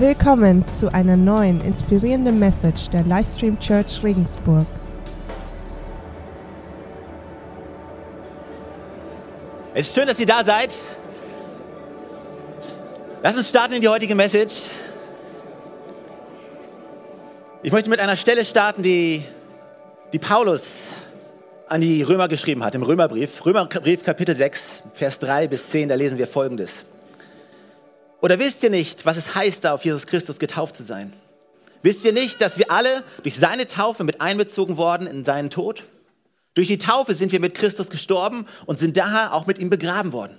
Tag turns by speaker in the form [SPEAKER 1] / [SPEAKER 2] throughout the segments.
[SPEAKER 1] Willkommen zu einer neuen inspirierenden Message der Livestream Church Regensburg.
[SPEAKER 2] Es ist schön, dass ihr da seid. Lass uns starten in die heutige Message. Ich möchte mit einer Stelle starten, die, die Paulus an die Römer geschrieben hat, im Römerbrief. Römerbrief Kapitel 6, Vers 3 bis 10, da lesen wir folgendes. Oder wisst ihr nicht, was es heißt, da auf Jesus Christus getauft zu sein? Wisst ihr nicht, dass wir alle durch seine Taufe mit einbezogen worden in seinen Tod? Durch die Taufe sind wir mit Christus gestorben und sind daher auch mit ihm begraben worden.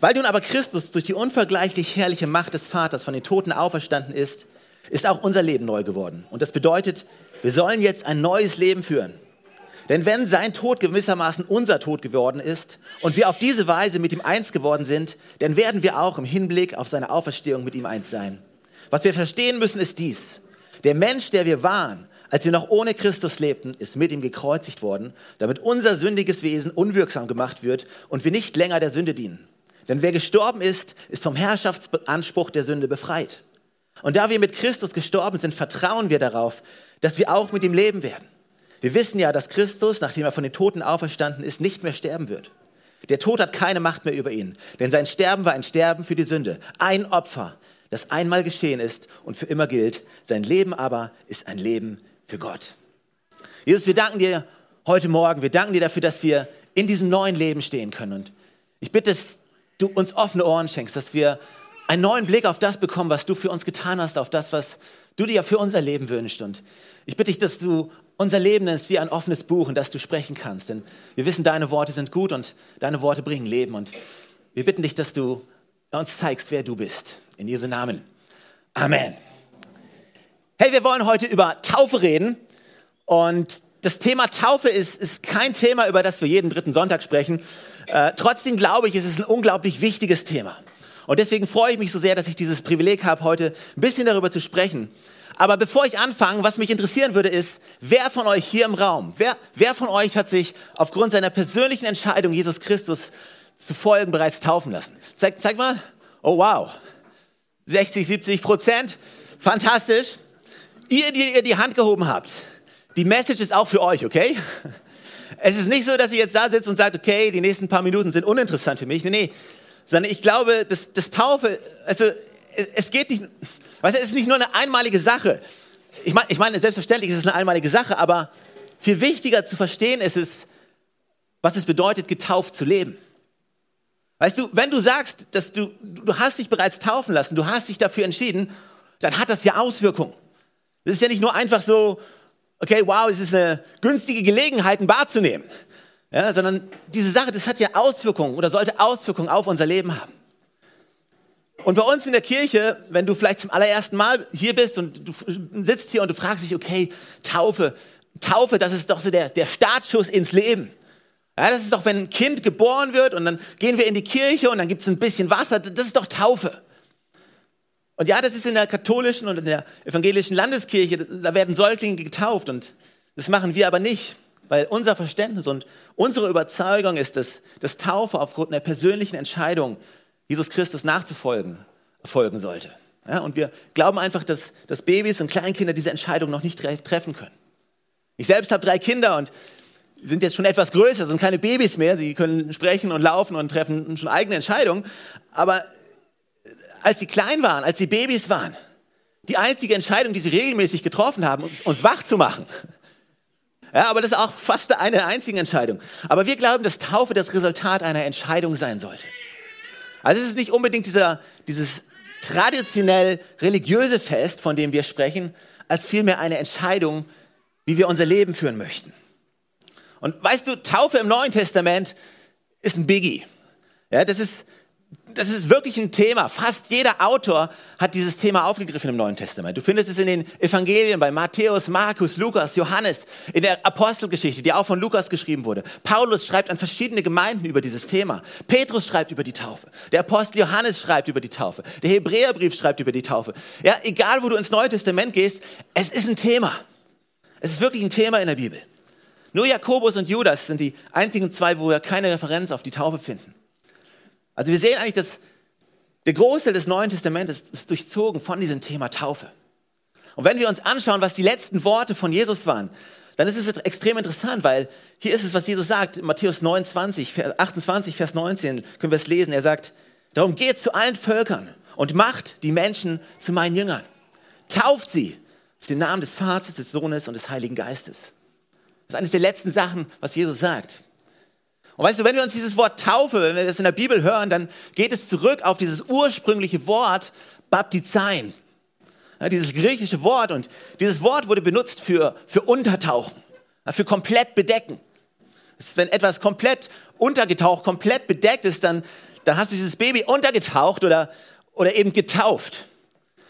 [SPEAKER 2] Weil nun aber Christus durch die unvergleichlich herrliche Macht des Vaters von den Toten auferstanden ist, ist auch unser Leben neu geworden. Und das bedeutet, wir sollen jetzt ein neues Leben führen. Denn wenn sein Tod gewissermaßen unser Tod geworden ist und wir auf diese Weise mit ihm eins geworden sind, dann werden wir auch im Hinblick auf seine Auferstehung mit ihm eins sein. Was wir verstehen müssen, ist dies. Der Mensch, der wir waren, als wir noch ohne Christus lebten, ist mit ihm gekreuzigt worden, damit unser sündiges Wesen unwirksam gemacht wird und wir nicht länger der Sünde dienen. Denn wer gestorben ist, ist vom Herrschaftsanspruch der Sünde befreit. Und da wir mit Christus gestorben sind, vertrauen wir darauf, dass wir auch mit ihm leben werden. Wir wissen ja, dass Christus, nachdem er von den Toten auferstanden ist, nicht mehr sterben wird. Der Tod hat keine Macht mehr über ihn, denn sein Sterben war ein Sterben für die Sünde, ein Opfer, das einmal geschehen ist und für immer gilt. Sein Leben aber ist ein Leben für Gott. Jesus, wir danken dir heute Morgen, wir danken dir dafür, dass wir in diesem neuen Leben stehen können. Und ich bitte, dass du uns offene Ohren schenkst, dass wir einen neuen Blick auf das bekommen, was du für uns getan hast, auf das, was du dir für unser Leben wünschst. Und ich bitte dich, dass du unser Leben ist wie ein offenes Buch, in das du sprechen kannst. Denn wir wissen, deine Worte sind gut und deine Worte bringen Leben. Und wir bitten dich, dass du uns zeigst, wer du bist. In Jesu Namen. Amen. Hey, wir wollen heute über Taufe reden. Und das Thema Taufe ist, ist kein Thema, über das wir jeden dritten Sonntag sprechen. Äh, trotzdem glaube ich, es ist ein unglaublich wichtiges Thema. Und deswegen freue ich mich so sehr, dass ich dieses Privileg habe, heute ein bisschen darüber zu sprechen. Aber bevor ich anfange, was mich interessieren würde, ist, wer von euch hier im Raum, wer, wer von euch hat sich aufgrund seiner persönlichen Entscheidung, Jesus Christus zu folgen, bereits taufen lassen? Zeig, zeig mal. Oh wow. 60, 70 Prozent. Fantastisch. Ihr, die ihr die Hand gehoben habt, die Message ist auch für euch, okay? Es ist nicht so, dass ihr jetzt da sitzt und sagt, okay, die nächsten paar Minuten sind uninteressant für mich. Nee, nee. Sondern ich glaube, das, das Taufe, also es, es geht nicht, Weißt du, es ist nicht nur eine einmalige Sache. Ich meine, ich meine, selbstverständlich ist es eine einmalige Sache, aber viel wichtiger zu verstehen ist es, was es bedeutet, getauft zu leben. Weißt du, wenn du sagst, dass du, du hast dich bereits taufen lassen, du hast dich dafür entschieden, dann hat das ja Auswirkungen. Das ist ja nicht nur einfach so, okay, wow, es ist eine günstige Gelegenheit, ein Bad zu nehmen. Ja, sondern diese Sache, das hat ja Auswirkungen oder sollte Auswirkungen auf unser Leben haben. Und bei uns in der Kirche, wenn du vielleicht zum allerersten Mal hier bist und du sitzt hier und du fragst dich, okay, Taufe, Taufe, das ist doch so der, der Startschuss ins Leben. Ja, das ist doch, wenn ein Kind geboren wird und dann gehen wir in die Kirche und dann gibt es ein bisschen Wasser, das ist doch Taufe. Und ja, das ist in der katholischen und in der evangelischen Landeskirche, da werden Säuglinge getauft und das machen wir aber nicht, weil unser Verständnis und unsere Überzeugung ist, dass, dass Taufe aufgrund einer persönlichen Entscheidung Jesus Christus nachzufolgen, folgen sollte. Ja, und wir glauben einfach, dass, dass Babys und Kleinkinder diese Entscheidung noch nicht treffen können. Ich selbst habe drei Kinder und sind jetzt schon etwas größer, sind keine Babys mehr. Sie können sprechen und laufen und treffen schon eigene Entscheidungen. Aber als sie klein waren, als sie Babys waren, die einzige Entscheidung, die sie regelmäßig getroffen haben, uns, uns wach zu machen. Ja, aber das ist auch fast eine einzige Entscheidung. Aber wir glauben, dass Taufe das Resultat einer Entscheidung sein sollte. Also es ist nicht unbedingt dieser, dieses traditionell religiöse Fest, von dem wir sprechen, als vielmehr eine Entscheidung, wie wir unser Leben führen möchten. Und weißt du, Taufe im Neuen Testament ist ein Biggie. Ja, das ist das ist wirklich ein Thema. Fast jeder Autor hat dieses Thema aufgegriffen im Neuen Testament. Du findest es in den Evangelien bei Matthäus, Markus, Lukas, Johannes, in der Apostelgeschichte, die auch von Lukas geschrieben wurde. Paulus schreibt an verschiedene Gemeinden über dieses Thema. Petrus schreibt über die Taufe. Der Apostel Johannes schreibt über die Taufe. Der Hebräerbrief schreibt über die Taufe. Ja, egal wo du ins Neue Testament gehst, es ist ein Thema. Es ist wirklich ein Thema in der Bibel. Nur Jakobus und Judas sind die einzigen zwei, wo wir keine Referenz auf die Taufe finden. Also wir sehen eigentlich, dass Der Großteil des Neuen Testamentes ist durchzogen von diesem Thema Taufe. Und wenn wir uns anschauen, was die letzten Worte von Jesus waren, dann ist es extrem interessant, weil hier ist es, was Jesus sagt, Matthäus 29, 28, Vers 19, können wir es lesen. Er sagt, darum geht zu allen Völkern und macht die Menschen zu meinen Jüngern. Tauft sie auf den Namen des Vaters, des Sohnes und des Heiligen Geistes. Das ist eines der letzten Sachen, was Jesus sagt. Und weißt du, wenn wir uns dieses Wort Taufe, wenn wir das in der Bibel hören, dann geht es zurück auf dieses ursprüngliche Wort Baptizein. Ja, dieses griechische Wort und dieses Wort wurde benutzt für, für Untertauchen, für komplett bedecken. Wenn etwas komplett untergetaucht, komplett bedeckt ist, dann, dann hast du dieses Baby untergetaucht oder, oder eben getauft.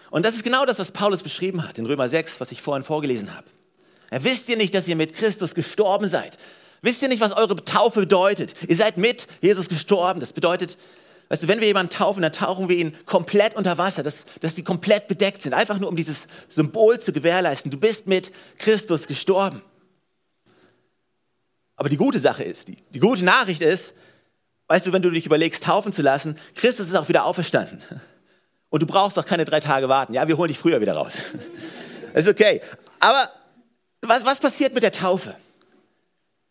[SPEAKER 2] Und das ist genau das, was Paulus beschrieben hat in Römer 6, was ich vorhin vorgelesen habe. Ja, wisst ihr nicht, dass ihr mit Christus gestorben seid? Wisst ihr nicht, was eure Taufe bedeutet? Ihr seid mit Jesus gestorben. Das bedeutet, weißt du, wenn wir jemanden taufen, dann tauchen wir ihn komplett unter Wasser, dass, dass die komplett bedeckt sind. Einfach nur, um dieses Symbol zu gewährleisten. Du bist mit Christus gestorben. Aber die gute Sache ist, die, die gute Nachricht ist, weißt du, wenn du dich überlegst, taufen zu lassen, Christus ist auch wieder auferstanden. Und du brauchst auch keine drei Tage warten. Ja, wir holen dich früher wieder raus. Das ist okay. Aber was, was passiert mit der Taufe?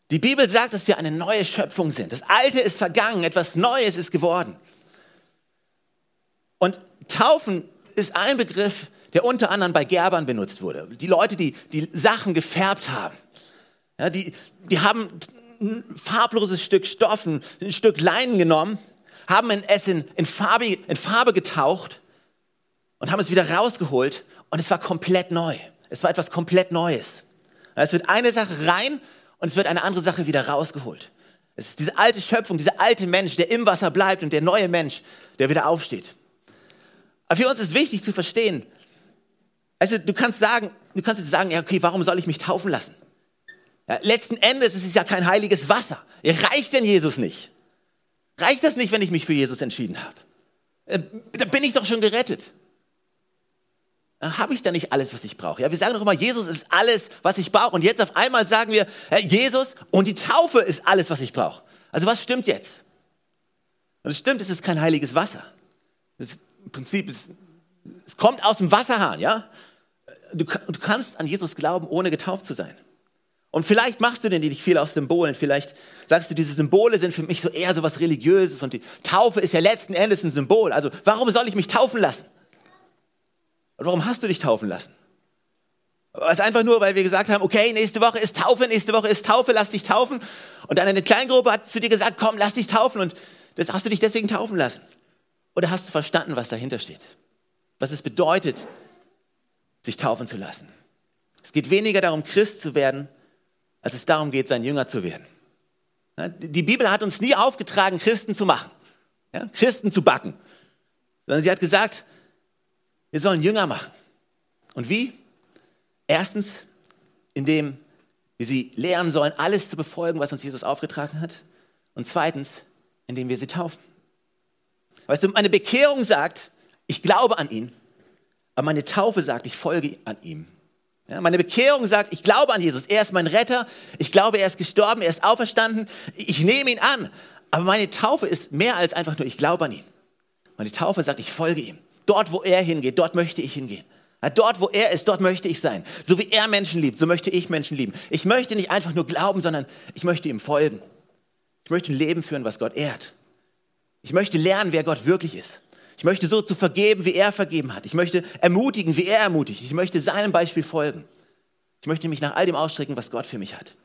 [SPEAKER 2] Die Bibel sagt, dass wir eine neue Schöpfung sind. Das Alte ist vergangen, etwas Neues ist geworden. Und Taufen ist ein Begriff, der unter anderem bei Gerbern benutzt wurde. Die Leute, die die Sachen gefärbt haben. Ja, die, die haben ein farbloses Stück Stoff, ein, Stück Leinen genommen, haben es in, in, Farbe, in Farbe getaucht und haben es wieder rausgeholt und es war komplett neu. Es war etwas komplett Neues. Es wird eine Sache rein und es wird eine andere Sache wieder rausgeholt. Es ist diese alte Schöpfung, dieser alte Mensch, der im Wasser bleibt und der neue Mensch, der wieder aufsteht. Aber für uns ist wichtig zu verstehen, also du kannst sagen, du kannst jetzt sagen, ja, okay, warum soll ich mich taufen lassen? Ja, letzten Endes ist es ja kein heiliges Wasser. Reicht denn Jesus nicht? Reicht das nicht, wenn ich mich für Jesus entschieden habe? Äh, da bin ich doch schon gerettet habe ich da nicht alles, was ich brauche? Ja, wir sagen doch immer, Jesus ist alles, was ich brauche. Und jetzt auf einmal sagen wir, Jesus und die Taufe ist alles, was ich brauche. Also was stimmt jetzt? Und es stimmt, es ist kein heiliges Wasser. Im Prinzip, ist, es kommt aus dem Wasserhahn, ja? Du, du kannst an Jesus glauben, ohne getauft zu sein. Und vielleicht machst du denn nicht viel aus Symbolen. Vielleicht sagst du, diese Symbole sind für mich so eher so was Religiöses und die Taufe ist ja letzten Endes ein Symbol. Also warum soll ich mich taufen lassen? Und warum hast du dich taufen lassen? Es einfach nur, weil wir gesagt haben, okay, nächste Woche ist Taufe, nächste Woche ist Taufe, lass dich taufen. Und dann eine Kleingruppe hat zu dir gesagt, komm, lass dich taufen. Und das hast du dich deswegen taufen lassen. Oder hast du verstanden, was dahinter steht? Was es bedeutet, sich taufen zu lassen? Es geht weniger darum, Christ zu werden, als es darum geht, sein Jünger zu werden. Die Bibel hat uns nie aufgetragen, Christen zu machen, Christen zu backen, sondern sie hat gesagt, wir sollen Jünger machen. Und wie? Erstens, indem wir sie lehren sollen, alles zu befolgen, was uns Jesus aufgetragen hat. Und zweitens, indem wir sie taufen. Weißt du, meine Bekehrung sagt, ich glaube an ihn, aber meine Taufe sagt, ich folge an ihm. Ja, meine Bekehrung sagt, ich glaube an Jesus, er ist mein Retter, ich glaube, er ist gestorben, er ist auferstanden, ich nehme ihn an. Aber meine Taufe ist mehr als einfach nur, ich glaube an ihn. Meine Taufe sagt, ich folge ihm. Dort, wo er hingeht, dort möchte ich hingehen. Dort, wo er ist, dort möchte ich sein. So wie er Menschen liebt, so möchte ich Menschen lieben. Ich möchte nicht einfach nur glauben, sondern ich möchte ihm folgen. Ich möchte ein Leben führen, was Gott ehrt. Ich möchte lernen, wer Gott wirklich ist. Ich möchte so zu vergeben, wie er vergeben hat. Ich möchte ermutigen, wie er ermutigt. Ich möchte seinem Beispiel folgen. Ich möchte mich nach all dem ausstrecken, was Gott für mich hat.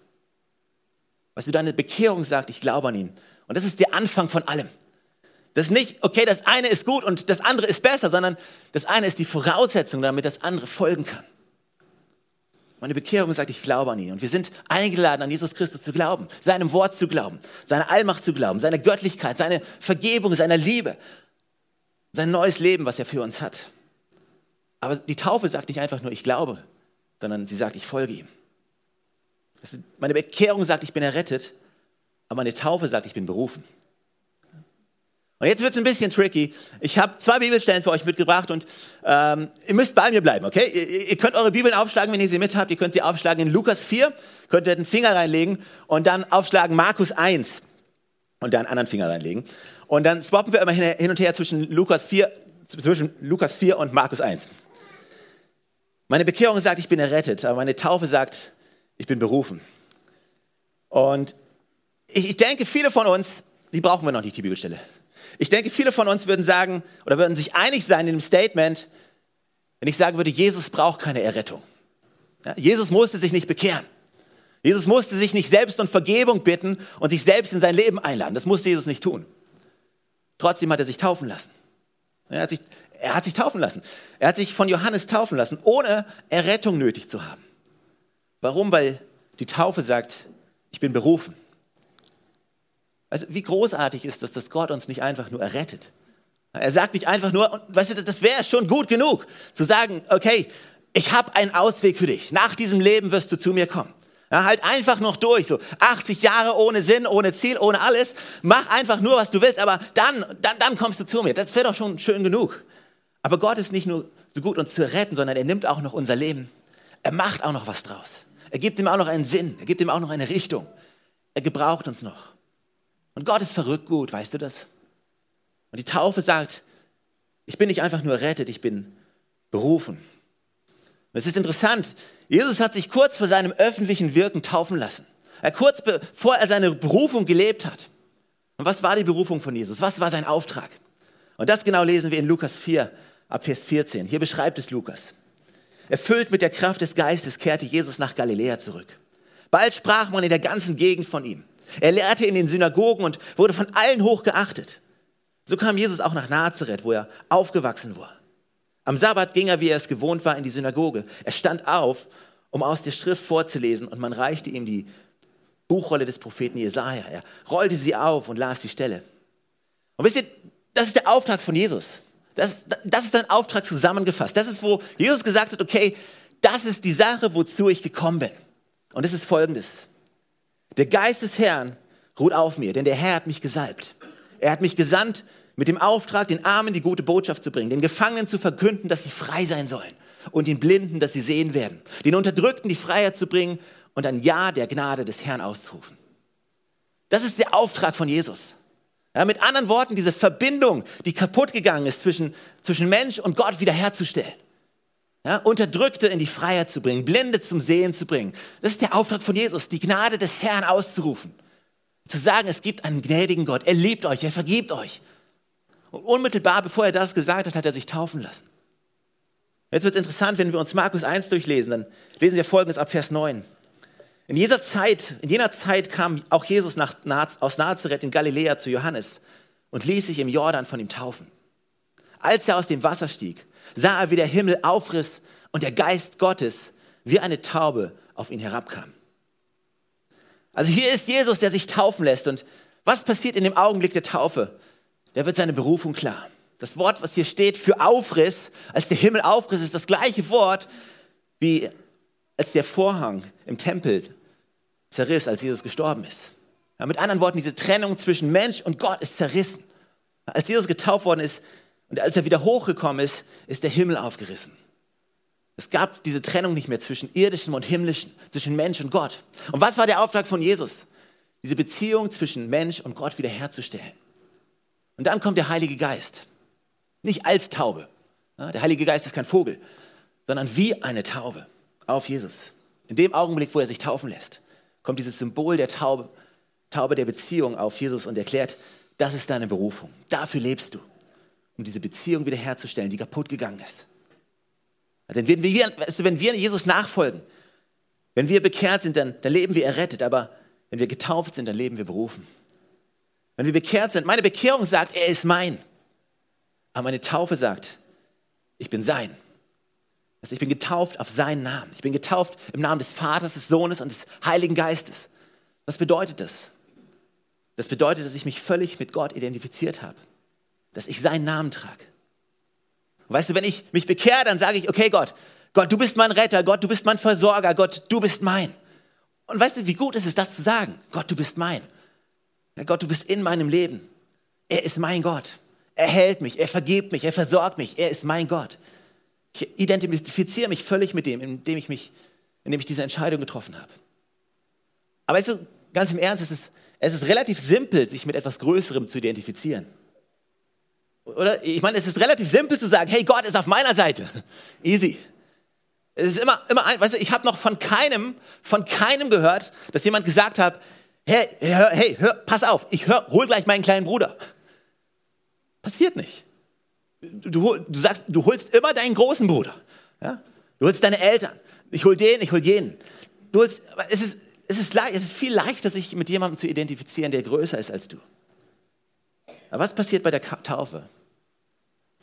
[SPEAKER 2] Was du deine Bekehrung sagt, ich glaube an ihn. Und das ist der Anfang von allem. Das ist nicht, okay, das eine ist gut und das andere ist besser, sondern das eine ist die Voraussetzung, damit das andere folgen kann. Meine Bekehrung sagt, ich glaube an ihn. Und wir sind eingeladen, an Jesus Christus zu glauben, seinem Wort zu glauben, seine Allmacht zu glauben, seine Göttlichkeit, seine Vergebung, seine Liebe, sein neues Leben, was er für uns hat. Aber die Taufe sagt nicht einfach nur, ich glaube, sondern sie sagt, ich folge ihm. Meine Bekehrung sagt, ich bin errettet, aber meine Taufe sagt, ich bin berufen. Und jetzt wird es ein bisschen tricky. Ich habe zwei Bibelstellen für euch mitgebracht und ähm, ihr müsst bei mir bleiben, okay? Ihr, ihr, könnt eure Bibeln aufschlagen, wenn ihr sie mit habt. Ihr könnt sie aufschlagen in Lukas 4, könnt ihr den Finger reinlegen und dann aufschlagen Markus 1 und dann einen anderen Finger reinlegen. Und dann swappen wir immer hin und her zwischen Lukas 4, zwischen Lukas 4 und Markus 1. Meine Bekehrung sagt, ich bin errettet, aber meine Taufe sagt, ich bin berufen. Und ich, ich denke, viele von uns, die brauchen wir noch nicht, die Bibelstelle. Ich denke, viele von uns würden sagen oder würden sich einig sein in dem Statement, wenn ich sagen würde, Jesus braucht keine Errettung. Ja, Jesus musste sich nicht bekehren. Jesus musste sich nicht selbst um Vergebung bitten und sich selbst in sein Leben einladen. Das musste Jesus nicht tun. Trotzdem hat er sich taufen lassen. Er hat sich, er hat sich taufen lassen. Er hat sich von Johannes taufen lassen, ohne Errettung nötig zu haben. Warum? Weil die Taufe sagt, ich bin berufen. Also wie großartig ist das, dass Gott uns nicht einfach nur errettet. Er sagt nicht einfach nur, weißt du, das wäre schon gut genug, zu sagen, okay, ich habe einen Ausweg für dich. Nach diesem Leben wirst du zu mir kommen. Ja, halt einfach noch durch, so 80 Jahre ohne Sinn, ohne Ziel, ohne alles. Mach einfach nur, was du willst, aber dann, dann, dann kommst du zu mir. Das wäre doch schon schön genug. Aber Gott ist nicht nur so gut, uns zu retten, sondern er nimmt auch noch unser Leben. Er macht auch noch was draus. Er gibt ihm auch noch einen Sinn. Er gibt ihm auch noch eine Richtung. Er gebraucht uns noch. Und Gott ist verrückt gut, weißt du das? Und die Taufe sagt, ich bin nicht einfach nur rettet, ich bin berufen. Und es ist interessant, Jesus hat sich kurz vor seinem öffentlichen Wirken taufen lassen. Er kurz bevor er seine Berufung gelebt hat. Und was war die Berufung von Jesus? Was war sein Auftrag? Und das genau lesen wir in Lukas 4, ab Vers 14. Hier beschreibt es Lukas. Erfüllt mit der Kraft des Geistes kehrte Jesus nach Galiläa zurück. Bald sprach man in der ganzen Gegend von ihm. Er lehrte in den Synagogen und wurde von allen hoch geachtet. So kam Jesus auch nach Nazareth, wo er aufgewachsen war. Am Sabbat ging er, wie er es gewohnt war, in die Synagoge. Er stand auf, um aus der Schrift vorzulesen, und man reichte ihm die Buchrolle des Propheten Jesaja. Er rollte sie auf und las die Stelle. Und wisst ihr, das ist der Auftrag von Jesus. Das, das ist ein Auftrag zusammengefasst. Das ist, wo Jesus gesagt hat, okay, das ist die Sache, wozu ich gekommen bin. Und es ist folgendes. Der Geist des Herrn ruht auf mir, denn der Herr hat mich gesalbt. Er hat mich gesandt, mit dem Auftrag, den Armen die gute Botschaft zu bringen, den Gefangenen zu verkünden, dass sie frei sein sollen und den Blinden, dass sie sehen werden, den Unterdrückten die Freiheit zu bringen und ein Ja der Gnade des Herrn auszurufen. Das ist der Auftrag von Jesus. Ja, mit anderen Worten, diese Verbindung, die kaputt gegangen ist zwischen, zwischen Mensch und Gott wiederherzustellen. Ja, Unterdrückte in die Freiheit zu bringen, Blinde zum Sehen zu bringen. Das ist der Auftrag von Jesus, die Gnade des Herrn auszurufen. Zu sagen, es gibt einen gnädigen Gott, er liebt euch, er vergibt euch. Und unmittelbar bevor er das gesagt hat, hat er sich taufen lassen. Jetzt wird es interessant, wenn wir uns Markus 1 durchlesen, dann lesen wir folgendes ab Vers 9. In jener Zeit, in jener Zeit kam auch Jesus nach, aus Nazareth in Galiläa zu Johannes und ließ sich im Jordan von ihm taufen. Als er aus dem Wasser stieg, sah er, wie der Himmel aufriss und der Geist Gottes wie eine Taube auf ihn herabkam. Also hier ist Jesus, der sich taufen lässt. Und was passiert in dem Augenblick der Taufe? Da wird seine Berufung klar. Das Wort, was hier steht für Aufriss, als der Himmel aufriss, ist das gleiche Wort, wie als der Vorhang im Tempel zerriss, als Jesus gestorben ist. Ja, mit anderen Worten, diese Trennung zwischen Mensch und Gott ist zerrissen. Als Jesus getauft worden ist und als er wieder hochgekommen ist, ist der Himmel aufgerissen. Es gab diese Trennung nicht mehr zwischen irdischem und himmlischem, zwischen Mensch und Gott. Und was war der Auftrag von Jesus? Diese Beziehung zwischen Mensch und Gott wiederherzustellen. Und dann kommt der Heilige Geist. Nicht als Taube. Der Heilige Geist ist kein Vogel, sondern wie eine Taube auf Jesus. In dem Augenblick, wo er sich taufen lässt, kommt dieses Symbol der Taube, Taube der Beziehung auf Jesus und erklärt, das ist deine Berufung. Dafür lebst du, um diese Beziehung wiederherzustellen, die kaputt gegangen ist. Denn wenn wir, wenn wir Jesus nachfolgen, wenn wir bekehrt sind, dann, dann leben wir errettet, aber wenn wir getauft sind, dann leben wir berufen. Wenn wir bekehrt sind, meine Bekehrung sagt, er ist mein. Aber meine Taufe sagt, ich bin sein. Also ich bin getauft auf seinen Namen. Ich bin getauft im Namen des Vaters, des Sohnes und des Heiligen Geistes. Was bedeutet das? Das bedeutet, dass ich mich völlig mit Gott identifiziert habe. Dass ich seinen Namen trage. Weißt du, wenn ich mich bekehre, dann sage ich, okay Gott, Gott, du bist mein Retter, Gott, du bist mein Versorger, Gott, du bist mein. Und weißt du, wie gut ist es, das zu sagen? Gott, du bist mein. Gott, du bist in meinem Leben. Er ist mein Gott. Er hält mich, er vergibt mich, er versorgt mich, er ist mein Gott. Ich identifiziere mich völlig mit dem, indem ich, mich, indem ich diese Entscheidung getroffen habe. Aber weißt du, ganz im Ernst, es ist, es ist relativ simpel, sich mit etwas Größerem zu identifizieren. Oder? Ich meine, es ist relativ simpel zu sagen, hey, Gott ist auf meiner Seite. Easy. Es ist immer, immer ein, weißt du, ich habe noch von keinem, von keinem gehört, dass jemand gesagt hat, hey, hör, hey, hör, pass auf, ich hör, hol gleich meinen kleinen Bruder. Passiert nicht. Du, du sagst, du holst immer deinen großen Bruder. Ja? Du holst deine Eltern. Ich hol den, ich hol jenen. Du holst, es ist, es ist, es ist viel leichter, sich mit jemandem zu identifizieren, der größer ist als du. Aber was passiert bei der Taufe?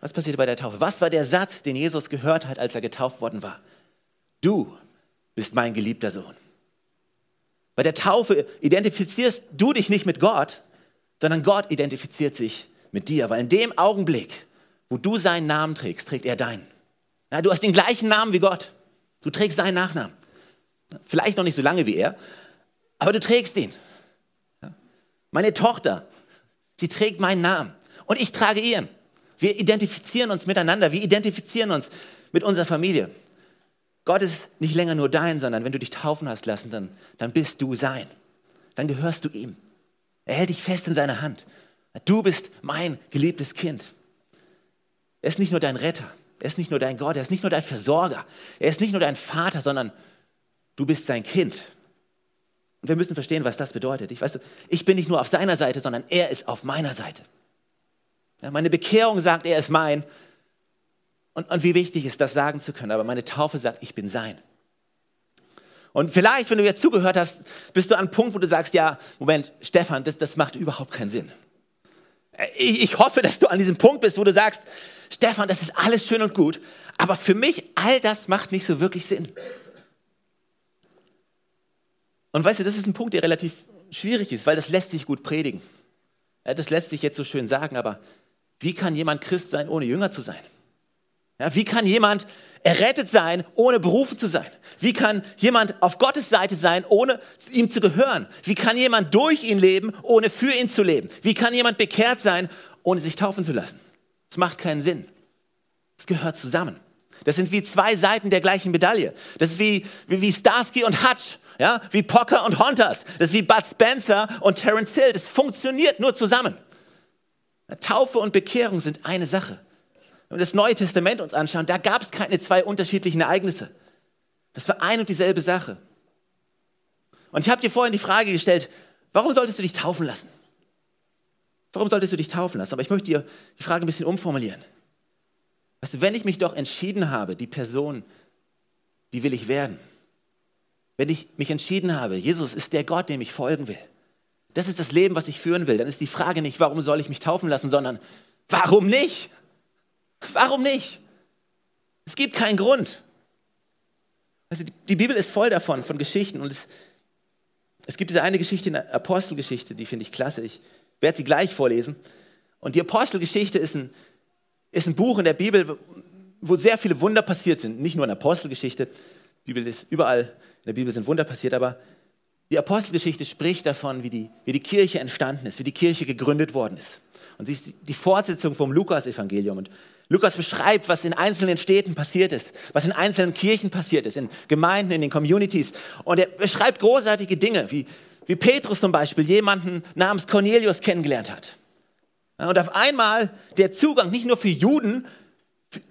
[SPEAKER 2] Was passiert bei der Taufe? Was war der Satz, den Jesus gehört hat, als er getauft worden war? Du bist mein geliebter Sohn. Bei der Taufe identifizierst du dich nicht mit Gott, sondern Gott identifiziert sich mit dir, weil in dem Augenblick, wo du seinen Namen trägst, trägt er deinen. Ja, du hast den gleichen Namen wie Gott. Du trägst seinen Nachnamen. Vielleicht noch nicht so lange wie er, aber du trägst ihn. Meine Tochter, sie trägt meinen Namen und ich trage ihren. Wir identifizieren uns miteinander, wir identifizieren uns mit unserer Familie. Gott ist nicht länger nur dein, sondern wenn du dich taufen hast lassen, dann, dann bist du sein. Dann gehörst du ihm. Er hält dich fest in seiner Hand. Du bist mein geliebtes Kind. Er ist nicht nur dein Retter, er ist nicht nur dein Gott, er ist nicht nur dein Versorger, er ist nicht nur dein Vater, sondern du bist sein Kind. Und wir müssen verstehen, was das bedeutet. Ich weiß, ich bin nicht nur auf seiner Seite, sondern er ist auf meiner Seite. Ja, meine Bekehrung sagt, er ist mein. Und, und wie wichtig ist das sagen zu können. Aber meine Taufe sagt, ich bin sein. Und vielleicht, wenn du jetzt zugehört hast, bist du an einem Punkt, wo du sagst, ja, Moment, Stefan, das, das macht überhaupt keinen Sinn. Ich, ich hoffe, dass du an diesem Punkt bist, wo du sagst, Stefan, das ist alles schön und gut, aber für mich, all das macht nicht so wirklich Sinn. Und weißt du, das ist ein Punkt, der relativ schwierig ist, weil das lässt sich gut predigen. Das lässt sich jetzt so schön sagen, aber wie kann jemand Christ sein, ohne Jünger zu sein? Ja, wie kann jemand errettet sein, ohne berufen zu sein? Wie kann jemand auf Gottes Seite sein, ohne ihm zu gehören? Wie kann jemand durch ihn leben, ohne für ihn zu leben? Wie kann jemand bekehrt sein, ohne sich taufen zu lassen? Das macht keinen Sinn. Es gehört zusammen. Das sind wie zwei Seiten der gleichen Medaille. Das ist wie, wie, wie Starsky und Hutch, ja? wie Pocker und Hunters. Das ist wie Bud Spencer und Terence Hill. Das funktioniert nur zusammen. Taufe und Bekehrung sind eine Sache. Wenn wir das Neue Testament uns anschauen, da gab es keine zwei unterschiedlichen Ereignisse. Das war ein und dieselbe Sache. Und ich habe dir vorhin die Frage gestellt, warum solltest du dich taufen lassen? Warum solltest du dich taufen lassen? Aber ich möchte dir die Frage ein bisschen umformulieren. Weißt du, wenn ich mich doch entschieden habe, die Person, die will ich werden, wenn ich mich entschieden habe, Jesus ist der Gott, dem ich folgen will, das ist das Leben, was ich führen will, dann ist die Frage nicht, warum soll ich mich taufen lassen, sondern warum nicht? Warum nicht? Es gibt keinen Grund. Also die Bibel ist voll davon, von Geschichten. Und es, es gibt diese eine Geschichte in der Apostelgeschichte, die finde ich klasse. Ich werde sie gleich vorlesen. Und die Apostelgeschichte ist ein, ist ein Buch in der Bibel, wo sehr viele Wunder passiert sind. Nicht nur in der Apostelgeschichte. Die Bibel ist überall, in der Bibel sind Wunder passiert, aber die Apostelgeschichte spricht davon, wie die, wie die Kirche entstanden ist, wie die Kirche gegründet worden ist. Und sie ist die Fortsetzung vom Lukas-Evangelium. Und Lukas beschreibt, was in einzelnen Städten passiert ist, was in einzelnen Kirchen passiert ist, in Gemeinden, in den Communities. Und er beschreibt großartige Dinge, wie, wie Petrus zum Beispiel jemanden namens Cornelius kennengelernt hat. Und auf einmal der Zugang nicht nur für Juden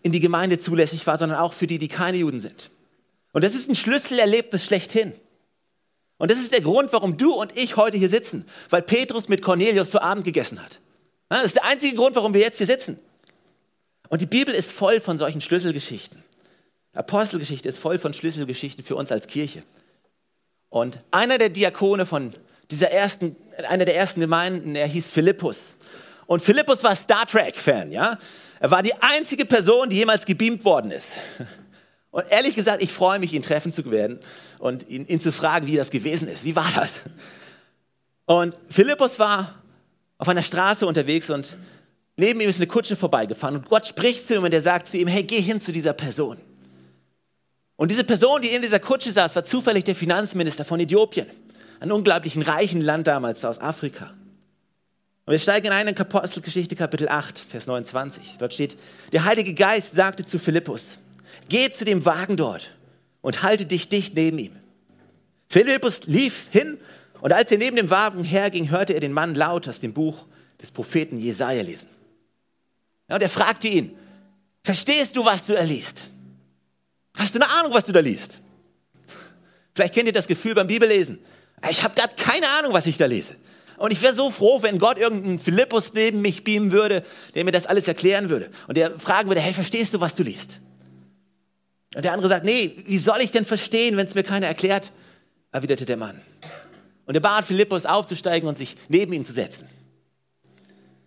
[SPEAKER 2] in die Gemeinde zulässig war, sondern auch für die, die keine Juden sind. Und das ist ein Schlüsselerlebnis schlechthin. Und das ist der Grund, warum du und ich heute hier sitzen, weil Petrus mit Cornelius zu Abend gegessen hat. Das ist der einzige Grund, warum wir jetzt hier sitzen. Und die Bibel ist voll von solchen Schlüsselgeschichten. Apostelgeschichte ist voll von Schlüsselgeschichten für uns als Kirche. Und einer der Diakone von dieser ersten, einer der ersten Gemeinden, er hieß Philippus. Und Philippus war Star Trek-Fan, ja. Er war die einzige Person, die jemals gebeamt worden ist. Und ehrlich gesagt, ich freue mich, ihn treffen zu werden und ihn, ihn zu fragen, wie das gewesen ist. Wie war das? Und Philippus war auf einer Straße unterwegs und neben ihm ist eine Kutsche vorbeigefahren und Gott spricht zu ihm und er sagt zu ihm, hey, geh hin zu dieser Person. Und diese Person, die in dieser Kutsche saß, war zufällig der Finanzminister von Äthiopien, einem unglaublichen reichen Land damals aus Afrika. Und wir steigen ein in Apostelgeschichte Kapitel 8, Vers 29. Dort steht, der Heilige Geist sagte zu Philippus, geh zu dem Wagen dort und halte dich dicht neben ihm. Philippus lief hin und als er neben dem Wagen herging, hörte er den Mann laut aus dem Buch des Propheten Jesaja lesen. Ja, und er fragte ihn, verstehst du, was du da liest? Hast du eine Ahnung, was du da liest? Vielleicht kennt ihr das Gefühl beim Bibellesen. Ich habe gerade keine Ahnung, was ich da lese. Und ich wäre so froh, wenn Gott irgendeinen Philippus neben mich beamen würde, der mir das alles erklären würde. Und der fragen würde, hey, verstehst du, was du liest? Und der andere sagt, nee, wie soll ich denn verstehen, wenn es mir keiner erklärt? Erwiderte der Mann. Und er bat Philippus aufzusteigen und sich neben ihn zu setzen.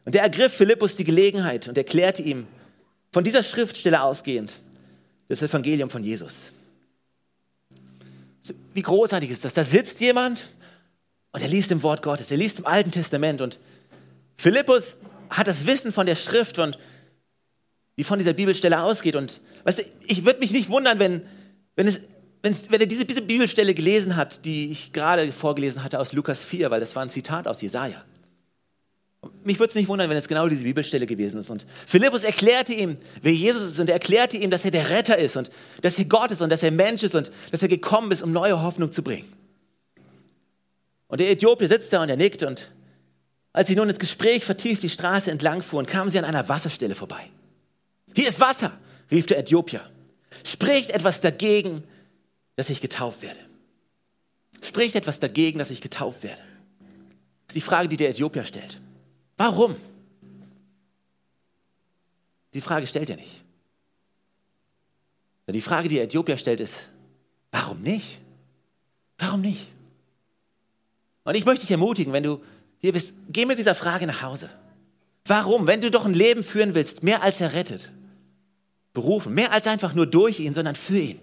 [SPEAKER 2] Und der ergriff Philippus die Gelegenheit und erklärte ihm von dieser Schriftstelle ausgehend das Evangelium von Jesus. Wie großartig ist das? Da sitzt jemand und er liest im Wort Gottes, er liest im Alten Testament und Philippus hat das Wissen von der Schrift und wie von dieser Bibelstelle ausgeht. Und weißt du, ich würde mich nicht wundern, wenn, wenn, es, wenn, es, wenn er diese, diese Bibelstelle gelesen hat, die ich gerade vorgelesen hatte aus Lukas 4, weil das war ein Zitat aus Jesaja. Mich würde es nicht wundern, wenn es genau diese Bibelstelle gewesen ist. Und Philippus erklärte ihm, wer Jesus ist und er erklärte ihm, dass er der Retter ist und dass er Gott ist und dass er Mensch ist und dass er gekommen ist, um neue Hoffnung zu bringen. Und der Äthiopier sitzt da und er nickt und als sie nun ins Gespräch vertieft die Straße entlang fuhren, kamen sie an einer Wasserstelle vorbei. Hier ist Wasser, rief der Äthiopier. Spricht etwas dagegen, dass ich getauft werde. Spricht etwas dagegen, dass ich getauft werde. Das ist die Frage, die der Äthiopier stellt. Warum? Die Frage stellt er nicht. Die Frage, die der Äthiopier stellt, ist, warum nicht? Warum nicht? Und ich möchte dich ermutigen, wenn du hier bist, geh mit dieser Frage nach Hause. Warum? Wenn du doch ein Leben führen willst, mehr als errettet, berufen, mehr als einfach nur durch ihn, sondern für ihn.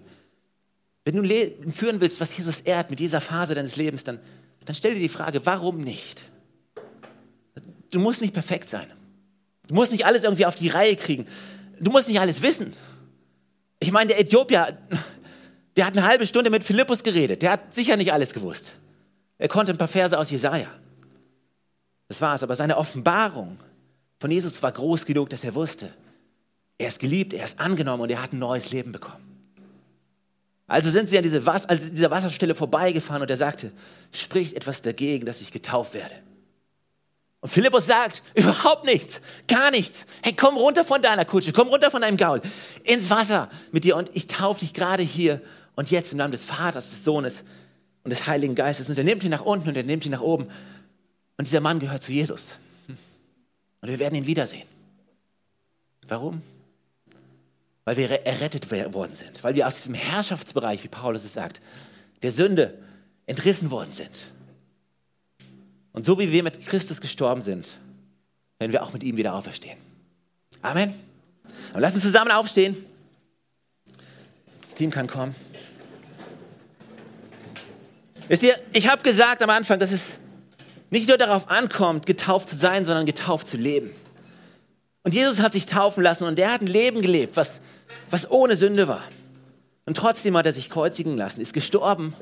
[SPEAKER 2] Wenn du führen willst, was Jesus ehrt mit dieser Phase deines Lebens, dann, dann stell dir die Frage, warum nicht? Du musst nicht perfekt sein. Du musst nicht alles irgendwie auf die Reihe kriegen. Du musst nicht alles wissen. Ich meine, der Äthiopier, der hat eine halbe Stunde mit Philippus geredet. Der hat sicher nicht alles gewusst. Er konnte ein paar Verse aus Jesaja. Das war es. Aber seine Offenbarung von Jesus war groß genug, dass er wusste, er ist geliebt, er ist angenommen und er hat ein neues Leben bekommen. Also sind sie an diese Was also dieser Wasserstelle vorbeigefahren und er sagte, spricht etwas dagegen, dass ich getauft werde. Und Philippus sagt, überhaupt nichts, gar nichts. Hey, komm runter von deiner Kutsche, komm runter von deinem Gaul, ins Wasser mit dir und ich taufe dich gerade hier und jetzt im Namen des Vaters, des Sohnes und des Heiligen Geistes. Und er nimmt ihn nach unten und er nimmt ihn nach oben. Und dieser Mann gehört zu Jesus. Und wir werden ihn wiedersehen. Warum? Weil wir errettet worden sind, weil wir aus dem Herrschaftsbereich, wie Paulus es sagt, der Sünde entrissen worden sind. Und so wie wir mit Christus gestorben sind, werden wir auch mit ihm wieder auferstehen. Amen. Und lass uns zusammen aufstehen. Das Team kann kommen. Wisst ihr, ich habe gesagt am Anfang, dass es nicht nur darauf ankommt, getauft zu sein, sondern getauft zu leben. Und Jesus hat sich taufen lassen und er hat ein Leben gelebt, was, was ohne Sünde war. Und trotzdem hat er sich kreuzigen lassen, ist gestorben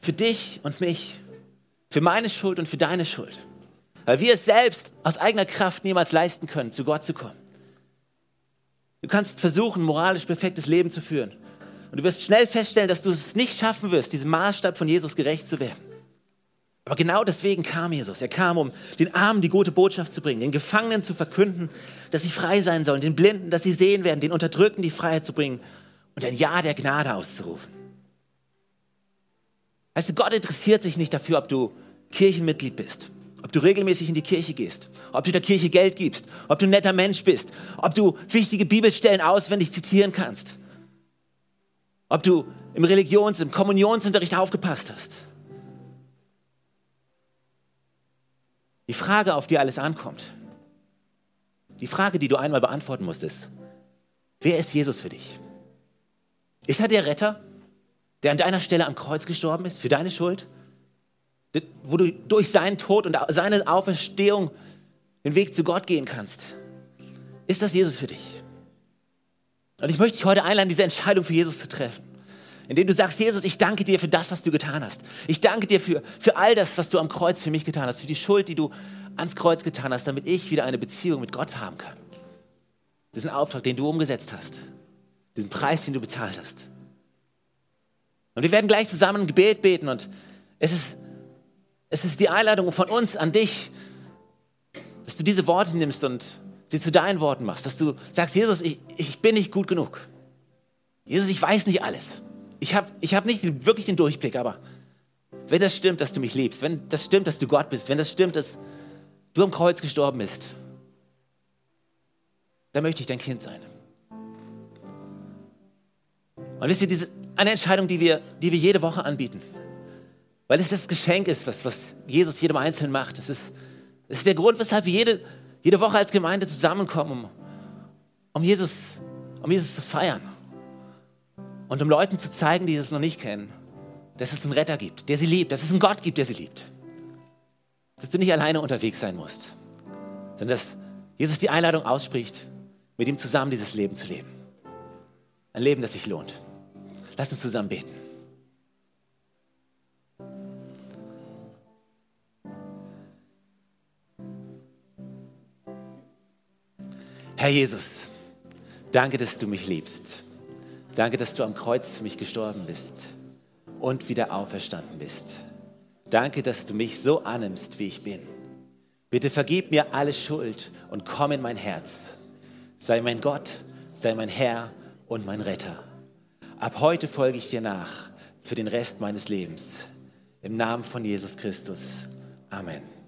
[SPEAKER 2] für dich und mich, für meine Schuld und für deine Schuld. Weil wir es selbst aus eigener Kraft niemals leisten können, zu Gott zu kommen. Du kannst versuchen, moralisch perfektes Leben zu führen. Und du wirst schnell feststellen, dass du es nicht schaffen wirst, diesem Maßstab von Jesus gerecht zu werden. Aber genau deswegen kam Jesus. Er kam, um den Armen die gute Botschaft zu bringen, den Gefangenen zu verkünden, dass sie frei sein sollen, den Blinden, dass sie sehen werden, den Unterdrückten die Freiheit zu bringen und ein Ja der Gnade auszurufen. Weißt du, Gott interessiert sich nicht dafür, ob du Kirchenmitglied bist, ob du regelmäßig in die Kirche gehst, ob du der Kirche Geld gibst, ob du ein netter Mensch bist, ob du wichtige Bibelstellen auswendig zitieren kannst ob du im Religions-, im Kommunionsunterricht aufgepasst hast. Die Frage, auf die alles ankommt, die Frage, die du einmal beantworten musst, ist, wer ist Jesus für dich? Ist er der Retter, der an deiner Stelle am Kreuz gestorben ist, für deine Schuld? Wo du durch seinen Tod und seine Auferstehung den Weg zu Gott gehen kannst. Ist das Jesus für dich? Und ich möchte dich heute einladen, diese Entscheidung für Jesus zu treffen. Indem du sagst, Jesus, ich danke dir für das, was du getan hast. Ich danke dir für, für all das, was du am Kreuz für mich getan hast, für die Schuld, die du ans Kreuz getan hast, damit ich wieder eine Beziehung mit Gott haben kann. Diesen Auftrag, den du umgesetzt hast. Diesen Preis, den du bezahlt hast. Und wir werden gleich zusammen ein Gebet beten und es ist, es ist die Einladung von uns an dich, dass du diese Worte nimmst und sie zu deinen Worten machst, dass du sagst, Jesus, ich, ich bin nicht gut genug. Jesus, ich weiß nicht alles. Ich habe ich hab nicht wirklich den Durchblick, aber wenn das stimmt, dass du mich liebst, wenn das stimmt, dass du Gott bist, wenn das stimmt, dass du am Kreuz gestorben bist, dann möchte ich dein Kind sein. Und wisst ihr, diese, eine Entscheidung, die wir, die wir jede Woche anbieten, weil es das Geschenk ist, was, was Jesus jedem Einzelnen macht. Es ist, es ist der Grund, weshalb wir jede, jede Woche als Gemeinde zusammenkommen, um, um, Jesus, um Jesus zu feiern. Und um Leuten zu zeigen, die es noch nicht kennen, dass es einen Retter gibt, der sie liebt, dass es einen Gott gibt, der sie liebt. Dass du nicht alleine unterwegs sein musst, sondern dass Jesus die Einladung ausspricht, mit ihm zusammen dieses Leben zu leben. Ein Leben, das sich lohnt. Lass uns zusammen beten. Herr Jesus, danke, dass du mich liebst. Danke, dass du am Kreuz für mich gestorben bist und wieder auferstanden bist. Danke, dass du mich so annimmst, wie ich bin. Bitte vergib mir alle Schuld und komm in mein Herz. Sei mein Gott, sei mein Herr und mein Retter. Ab heute folge ich dir nach für den Rest meines Lebens. Im Namen von Jesus Christus. Amen.